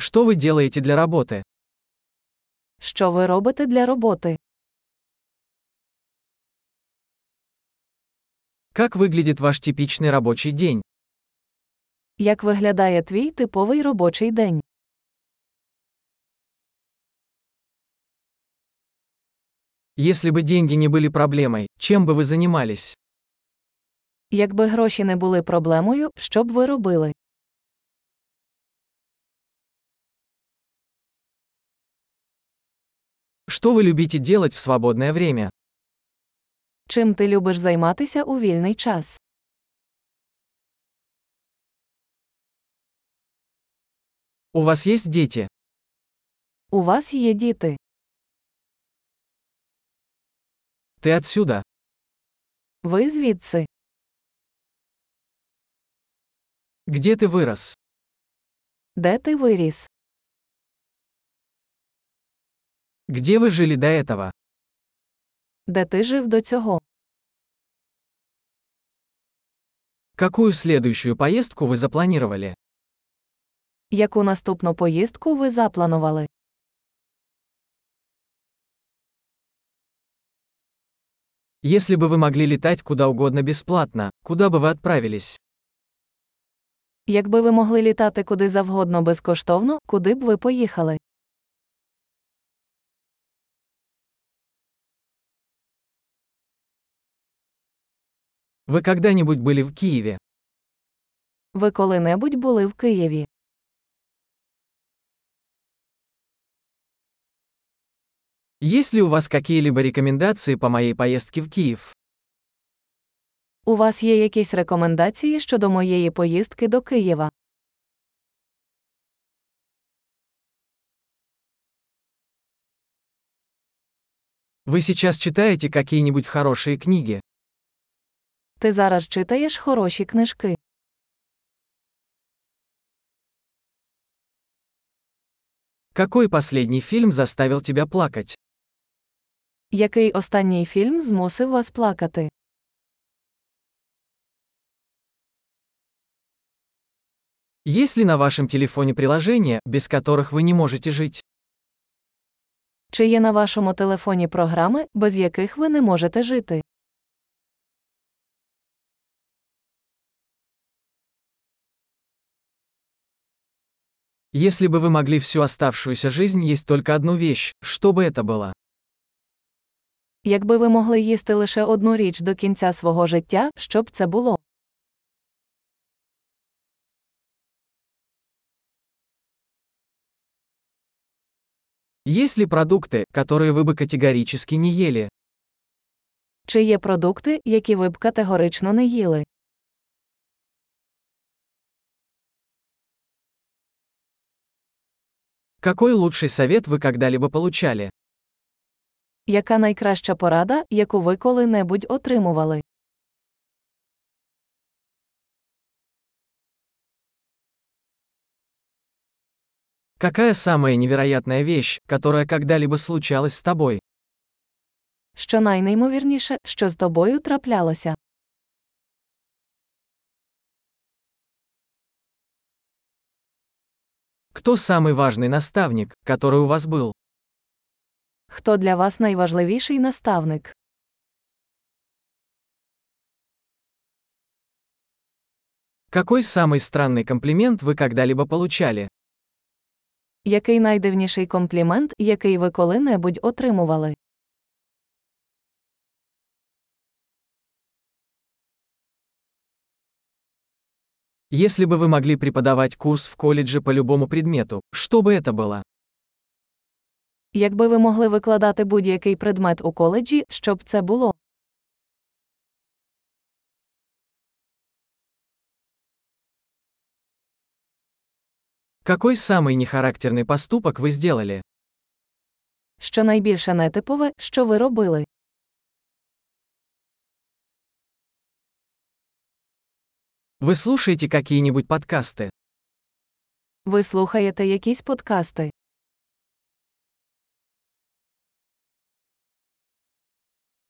Что вы делаете для работы? Що ви робите для роботи? Как выглядит ваш типичный рабочий день? Як виглядає твій типовий робочий день? Если бы деньги не были проблемой, чем бы вы занимались? Якби гроші не були проблемою, що б ви робили? Что вы любите делать в свободное время? Чим ти любиш займатися у вільний час? У вас есть дети? У вас є діти. Ты отсюда? Ви звідси. Где ты вырос? Де ти виріс? Где вы жили до этого? Де ти жив до цього? Какую следующую поездку вы запланировали? Яку наступну поїздку ви запланували? Если бы вы могли летать куда угодно бесплатно, куда бы вы отправились? Якби ви могли літати куди завгодно безкоштовно, куди б ви поїхали? Вы когда-нибудь были в Киеве? Ви коли-небудь були в Києві? Есть ли у вас какие-либо рекомендации по моей поездке в Киев? У вас є якісь рекомендації щодо моєї поїздки до Києва? Вы сейчас читаете какие-нибудь хорошие книги? Ти зараз читаєш хороші книжки. Какой последний фильм заставил тебя плакать? Який останній фільм змусив вас плакати? Есть ли на вашем телефоне приложения, без которых вы не можете жить? Чи є на вашому телефоні програми, без яких ви не можете жити? Если бы вы могли всю оставшуюся жизнь есть только одну вещь, что бы это было? Якби ви могли їсти лише одну річ до кінця свого життя, що б це було? Есть ли продукты, которые вы бы категорически не ели? Чи є продукти, які ви б категорично не їли? Какой лучший совет вы когда-либо получали? Яка найкраща порада, яку ви коли-небудь отримували? Какая самая невероятная вещь, которая когда-либо случалась с тобой? Що найнеймовірніше, що з тобою траплялося? Кто самый важный наставник, который у вас был? Хто для вас найважливіший наставник? Какой самый странный комплимент вы когда-либо получали? Який найдивніший комплімент, який ви коли-небудь отримували? Если бы вы могли преподавать курс в колледже по любому предмету, что бы это было? Якби ви могли викладати будь-який предмет у коледжі, що б це було? Какой самый нехарактерный поступок вы сделали? Що найбільше нетипове, що ви робили? Вы слушаете какие-нибудь подкасты? Ви слухаєте якісь подкасти?